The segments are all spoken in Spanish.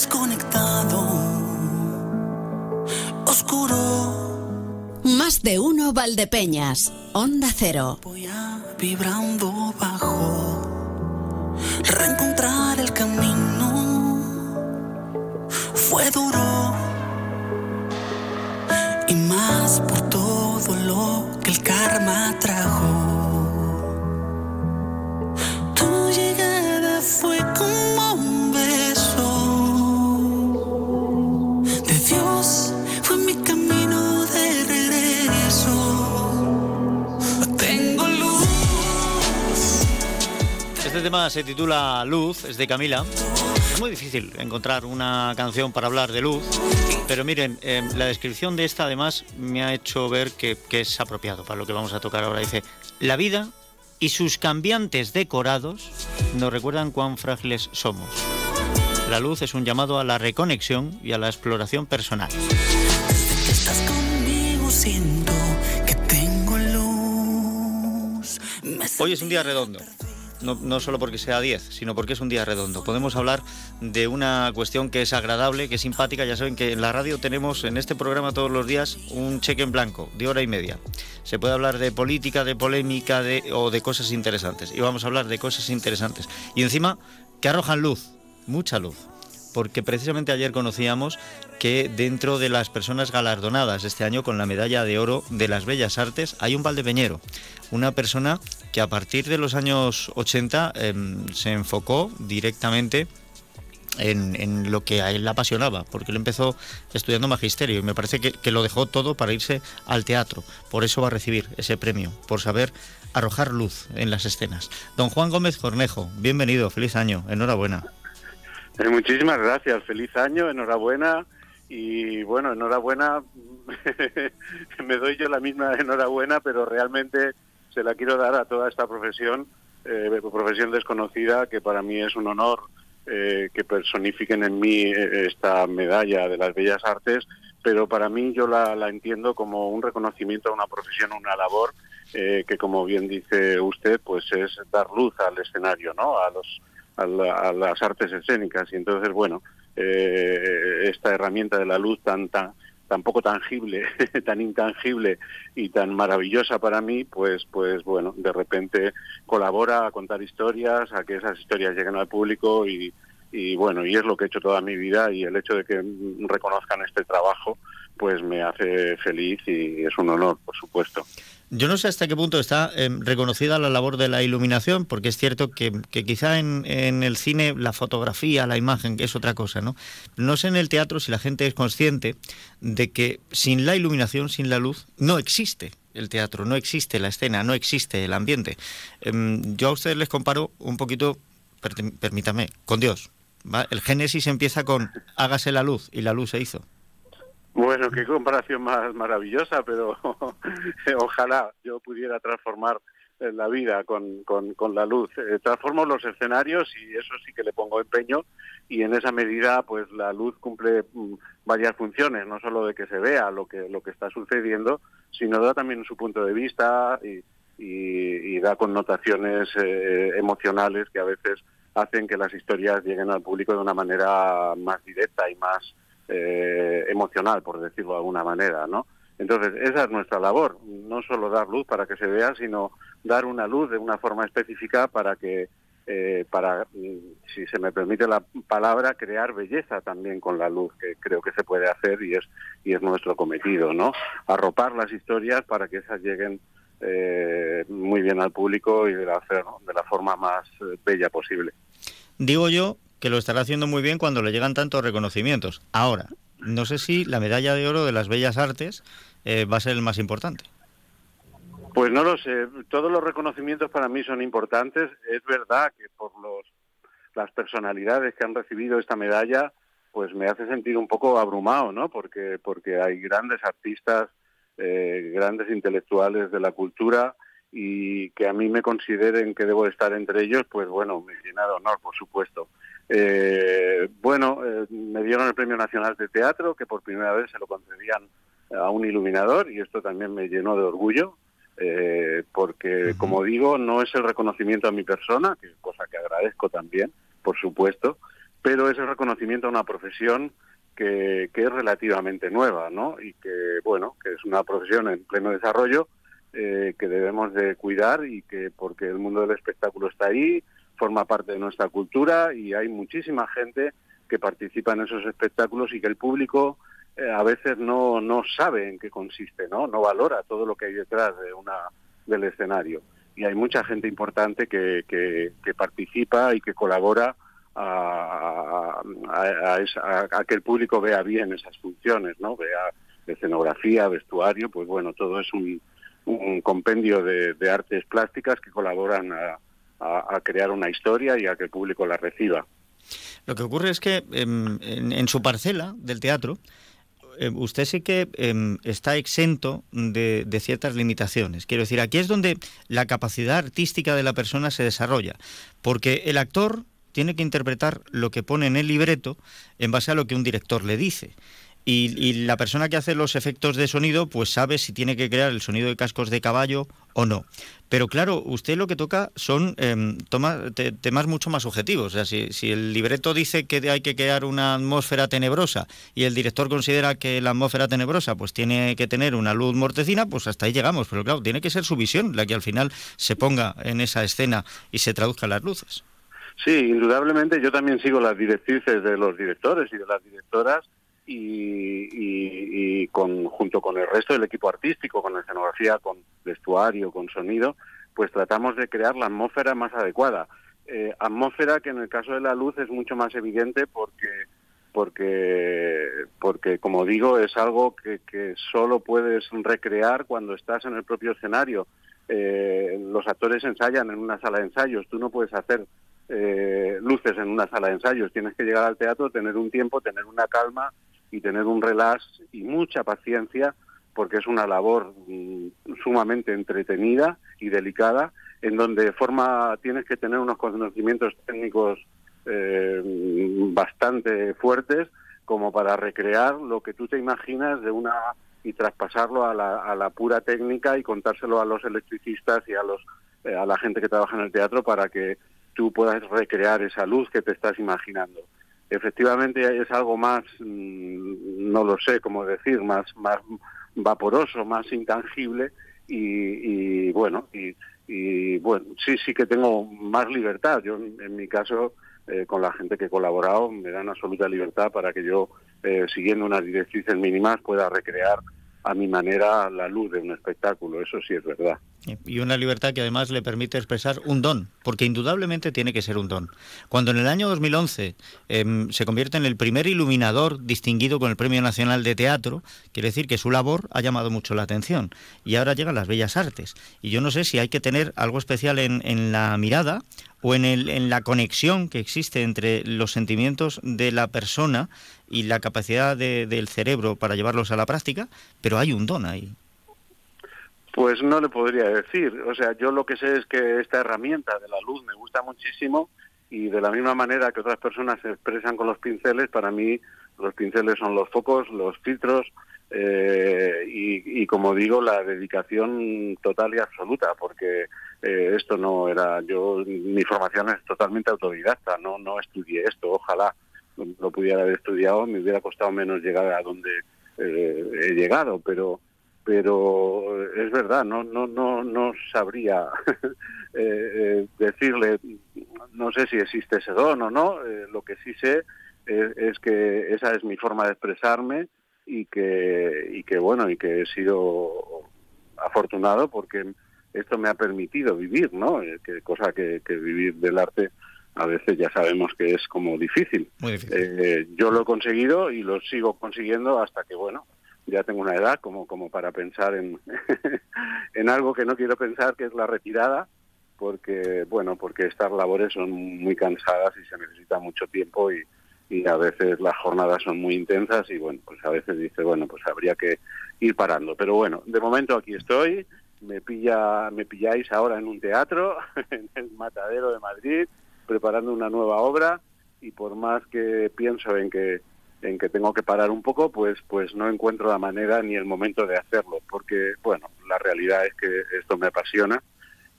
desconectado, oscuro. Más de uno Valdepeñas, Onda Cero. Voy a vibrando bajo, reencontrar el camino. Fue duro y más por todo lo que el karma trajo. Tema se titula Luz, es de Camila. Es muy difícil encontrar una canción para hablar de luz, pero miren, eh, la descripción de esta además me ha hecho ver que, que es apropiado para lo que vamos a tocar ahora. Dice, la vida y sus cambiantes decorados nos recuerdan cuán frágiles somos. La luz es un llamado a la reconexión y a la exploración personal. Desde que estás conmigo siento que tengo luz. Me Hoy es un día redondo. No, no solo porque sea 10, sino porque es un día redondo. Podemos hablar de una cuestión que es agradable, que es simpática. Ya saben que en la radio tenemos en este programa todos los días un cheque en blanco de hora y media. Se puede hablar de política, de polémica de, o de cosas interesantes. Y vamos a hablar de cosas interesantes. Y encima que arrojan luz, mucha luz. Porque precisamente ayer conocíamos que dentro de las personas galardonadas este año con la medalla de oro de las Bellas Artes hay un valdepeñero, una persona que a partir de los años 80 em, se enfocó directamente en, en lo que a él le apasionaba, porque él empezó estudiando magisterio y me parece que, que lo dejó todo para irse al teatro. Por eso va a recibir ese premio, por saber arrojar luz en las escenas. Don Juan Gómez Cornejo, bienvenido, feliz año, enhorabuena. Eh, muchísimas gracias, feliz año, enhorabuena y bueno, enhorabuena, me doy yo la misma enhorabuena, pero realmente se la quiero dar a toda esta profesión, eh, profesión desconocida, que para mí es un honor eh, que personifiquen en mí eh, esta medalla de las bellas artes, pero para mí yo la, la entiendo como un reconocimiento a una profesión, una labor eh, que como bien dice usted, pues es dar luz al escenario, ¿no? A los a, la- a las artes escénicas. Y entonces bueno eh, esta herramienta de la luz tan tan tan poco tangible tan intangible y tan maravillosa para mí pues pues bueno de repente colabora a contar historias a que esas historias lleguen al público y y bueno y es lo que he hecho toda mi vida y el hecho de que reconozcan este trabajo pues me hace feliz y es un honor por supuesto Yo no sé hasta qué punto está eh, reconocida la labor de la iluminación, porque es cierto que, quizá en, el cine la fotografía, la imagen, que es otra cosa, ¿no? No sé en el teatro si la gente es consciente de que sin la iluminación, sin la luz, no existe el teatro, no existe la escena, no existe el ambiente. Em, yo a ustedes les comparo un poquito, per- permítame, con Dios. El Génesis empieza con hágase la luz y la luz se hizo. Bueno, qué comparación más maravillosa, pero ojalá yo pudiera transformar eh, la vida con, con, la luz. Eh, transformo los escenarios y eso sí que le pongo empeño y en esa medida pues la luz cumple mm, varias funciones, no solo de que se vea lo que, lo que está sucediendo, sino da también su punto de vista y, y, y da connotaciones eh, emocionales que a veces hacen que las historias lleguen al público de una manera más directa y más eh, emocional, por decirlo de alguna manera, ¿no? Entonces, esa es nuestra labor, no solo dar luz para que se vea, sino dar una luz de una forma específica para que, eh, para, mm, si se me permite la palabra, crear belleza también con la luz, que creo que se puede hacer y es, y es nuestro cometido, ¿no? Arropar las historias para que esas lleguen eh, muy bien al público y de la, de la forma más eh, bella posible. Digo yo que lo estará haciendo muy bien cuando le llegan tantos reconocimientos. Ahora, no sé si la medalla de oro de las bellas artes eh, va a ser el más importante. Pues no lo sé. Todos los reconocimientos para mí son importantes. Es verdad que por los, las personalidades que han recibido esta medalla, pues me hace sentir un poco abrumado, ¿no? Porque, porque hay grandes artistas, eh, grandes intelectuales de la cultura y que a mí me consideren que debo estar entre ellos, pues bueno, me llena de honor, por supuesto. Eh, bueno, eh, me dieron el Premio Nacional de Teatro, que por primera vez se lo concedían a un iluminador, y esto también me llenó de orgullo, eh, porque, como digo, no es el reconocimiento a mi persona, que cosa que agradezco también, por supuesto, pero es el reconocimiento a una profesión que, que, es relativamente nueva, ¿no? Y que, bueno, que es una profesión en pleno desarrollo eh, que debemos de cuidar y que porque el mundo del espectáculo está ahí, forma parte de nuestra cultura y hay muchísima gente que participa en esos espectáculos y que el público eh, a veces no, no sabe en qué consiste, ¿no? No valora todo lo que hay detrás de una, del escenario. Y hay mucha gente importante que, que, participa y que colabora a, a, que el público vea bien esas funciones, ¿no? Vea escenografía, vestuario, pues bueno, todo es un, un compendio de, de, artes plásticas que colaboran a, a, crear una historia y a que el público la reciba. Lo que ocurre es que em, en, en, su parcela del teatro, eh, usted sí que eh, está exento de, de, ciertas limitaciones. Quiero decir, aquí es donde la capacidad artística de la persona se desarrolla, porque el actor tiene que interpretar lo que pone en el libreto en base a lo que un director le dice. Y, y, la persona que hace los efectos de sonido pues sabe si tiene que crear el sonido de cascos de caballo o no. Pero claro, usted lo que toca son eh, toma, te, temas mucho más objetivos. O sea, si, si, el libreto dice que hay que crear una atmósfera tenebrosa y el director considera que la atmósfera tenebrosa pues tiene que tener una luz mortecina, pues hasta ahí llegamos. Pero claro, tiene que ser su visión la que al final se ponga en esa escena y se traduzcan las luces. Sí, indudablemente yo también sigo las directrices de los directores y de las directoras y, y, con, junto con el resto del equipo artístico, con escenografía, con vestuario, con sonido, pues tratamos de crear la atmósfera más adecuada. Eh, atmósfera que en el caso de la luz es mucho más evidente porque porque porque como digo es algo que, que solo puedes recrear cuando estás en el propio escenario. Eh, los actores ensayan en una sala de ensayos, tú no puedes hacer eh, luces en una sala de ensayos, tienes que llegar al teatro, tener un tiempo, tener una calma y tener un relax y mucha paciencia porque es una labor mm, sumamente entretenida y delicada en donde forma tienes que tener unos conocimientos técnicos eh, bastante fuertes como para recrear lo que tú te imaginas de una y traspasarlo a la, a la pura técnica y contárselo a los electricistas y a los eh, a la gente que trabaja en el teatro para que tú puedas recrear esa luz que te estás imaginando efectivamente es algo más, mm, no lo sé cómo decir, más, más vaporoso, más intangible y, y bueno, y, y, bueno, sí, sí que tengo más libertad. Yo, en mi caso, eh, con la gente que he colaborado, me dan absoluta libertad para que yo, eh, siguiendo unas directrices mínimas, pueda recrear a mi manera la luz de un espectáculo, eso sí es verdad. Y una libertad que además le permite expresar un don, porque indudablemente tiene que ser un don. Cuando en el año 2011 eh, se convierte en el primer iluminador distinguido con el Premio Nacional de Teatro, quiere decir que su labor ha llamado mucho la atención. Y ahora llegan las bellas artes. Y yo no sé si hay que tener algo especial en, en la mirada o en, el, en la conexión que existe entre los sentimientos de la persona y la capacidad de, del cerebro para llevarlos a la práctica, pero hay un don ahí. Pues no le podría decir. O sea, yo lo que sé es que esta herramienta de la luz me gusta muchísimo y de la misma manera que otras personas se expresan con los pinceles, para mí los pinceles son los focos, los filtros eh, y, como digo, la dedicación total y absoluta, porque eh, esto no era, yo, mi formación es totalmente autodidacta, no, no estudié esto, ojalá lo pudiera haber estudiado, me hubiera costado menos llegar a donde eh, he llegado, pero pero es verdad, no no no no sabría eh, eh, decirle, no sé si existe ese don o no, eh, lo que sí sé es, es, que esa es mi forma de expresarme y que y que bueno y que he sido afortunado porque esto me ha permitido vivir, ¿no? Que cosa que, que vivir del arte a veces ya sabemos que es como difícil. difícil. Eh, yo lo he conseguido y lo sigo consiguiendo hasta que, bueno, ya tengo una edad como, como para pensar en, en algo que no quiero pensar, que es la retirada, porque, bueno, porque estas labores son muy cansadas y se necesita mucho tiempo y, y a veces las jornadas son muy intensas y, bueno, pues a veces dice, bueno, pues habría que ir parando. Pero bueno, de momento aquí estoy, me pilla me pilláis ahora en un teatro, en el Matadero de Madrid, preparando una nueva obra y por más que pienso en que en que tengo que parar un poco, pues pues no encuentro la manera ni el momento de hacerlo, porque bueno, la realidad es que esto me apasiona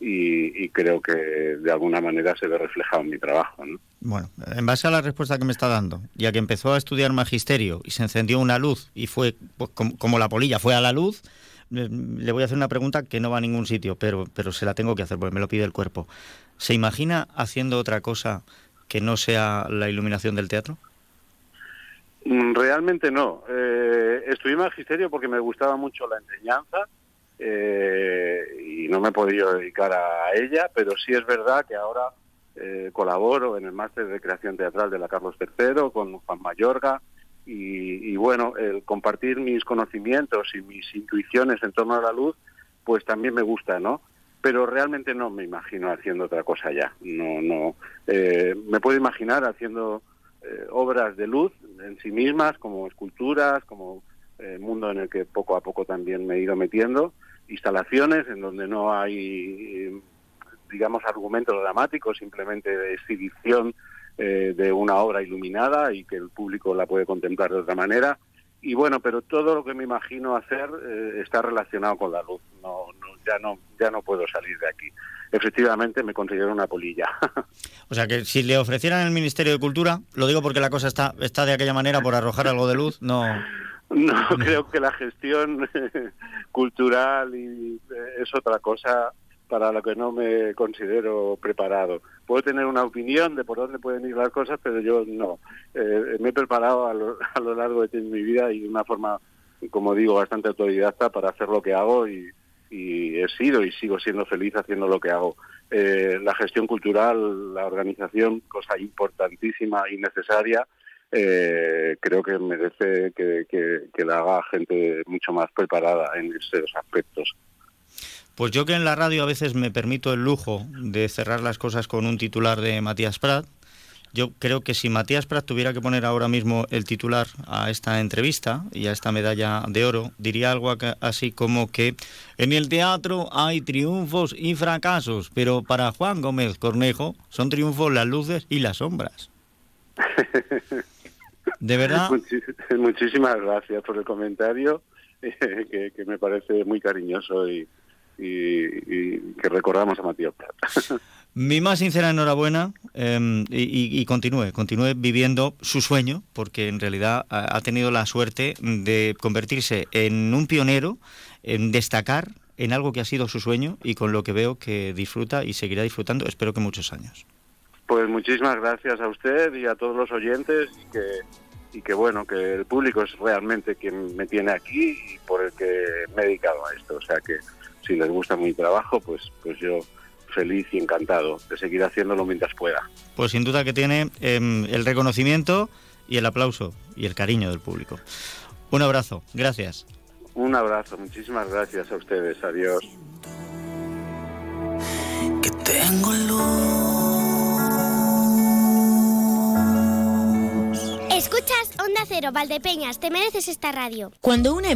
y, creo que de alguna manera se ve reflejado en mi trabajo. ¿no? Bueno, en base a la respuesta que me está dando, ya que empezó a estudiar magisterio y se encendió una luz y fue pues, como, la polilla fue a la luz, le voy a hacer una pregunta que no va a ningún sitio, pero, pero se la tengo que hacer porque me lo pide el cuerpo. ¿Se imagina haciendo otra cosa que no sea la iluminación del teatro? Mm, realmente no. Eh, estudié magisterio porque me gustaba mucho la enseñanza eh, y no me he podido dedicar a ella, pero sí es verdad que ahora eh, colaboro en el máster de creación teatral de la Carlos III con Juan Mayorga y, bueno, el compartir mis conocimientos y mis intuiciones en torno a la luz, pues también me gusta, ¿no? Pero realmente no me imagino haciendo otra cosa ya. No, no. Eh, me puedo imaginar haciendo obras de luz en sí mismas, como esculturas, como el mundo en el que poco a poco también me he ido metiendo instalaciones en donde no hay, digamos, argumentos dramáticos, simplemente de exhibición eh, de una obra iluminada y que el público la puede contemplar de otra manera. Y bueno, pero todo lo que me imagino hacer eh, está relacionado con la luz. No, ya no, ya no puedo salir de aquí. Efectivamente, me considero una polilla. o sea que si le ofrecieran el Ministerio de Cultura, lo digo porque la cosa está, está de aquella manera por arrojar algo de luz, no. No, creo que la gestión cultural y eh, es otra cosa para la que no me considero preparado. Puedo tener una opinión de por dónde pueden ir las cosas, pero yo no. Eh, me he preparado a lo, a lo, largo de mi vida y de una forma, como digo, bastante autodidacta para hacer lo que hago y, y he sido y sigo siendo feliz haciendo lo que hago. Eh, la gestión cultural, la organización, cosa importantísima y necesaria, eh, creo que merece que, que, la haga gente mucho más preparada en esos aspectos. Pues yo que en la radio a veces me permito el lujo de cerrar las cosas con un titular de Matías Prat, yo creo que si Matías Prat tuviera que poner ahora mismo el titular a esta entrevista y a esta medalla de oro, diría algo así como que en el teatro hay triunfos y fracasos, pero para Juan Gómez Cornejo son triunfos las luces y las sombras. De verdad. muchísimas gracias por el comentario, que, me parece muy cariñoso y, que recordamos a Matías Prat. Mi más sincera enhorabuena em, y, continúe, continúe viviendo su sueño, porque en realidad ha, tenido la suerte de convertirse en un pionero, en destacar en algo que ha sido su sueño y con lo que veo que disfruta y seguirá disfrutando, espero que muchos años. Pues muchísimas gracias a usted y a todos los oyentes y que y que bueno, que el público es realmente quien me tiene aquí y por el que me he dedicado a esto. O sea que si les gusta mi trabajo, pues, pues yo feliz y encantado de seguir haciéndolo mientras pueda. Pues sin duda que tiene em, el reconocimiento y el aplauso y el cariño del público. Un abrazo, gracias. Un abrazo, muchísimas gracias a ustedes, adiós. Que tengo Escuchas Onda Cero, Valdepeñas, te mereces esta radio. Cuando una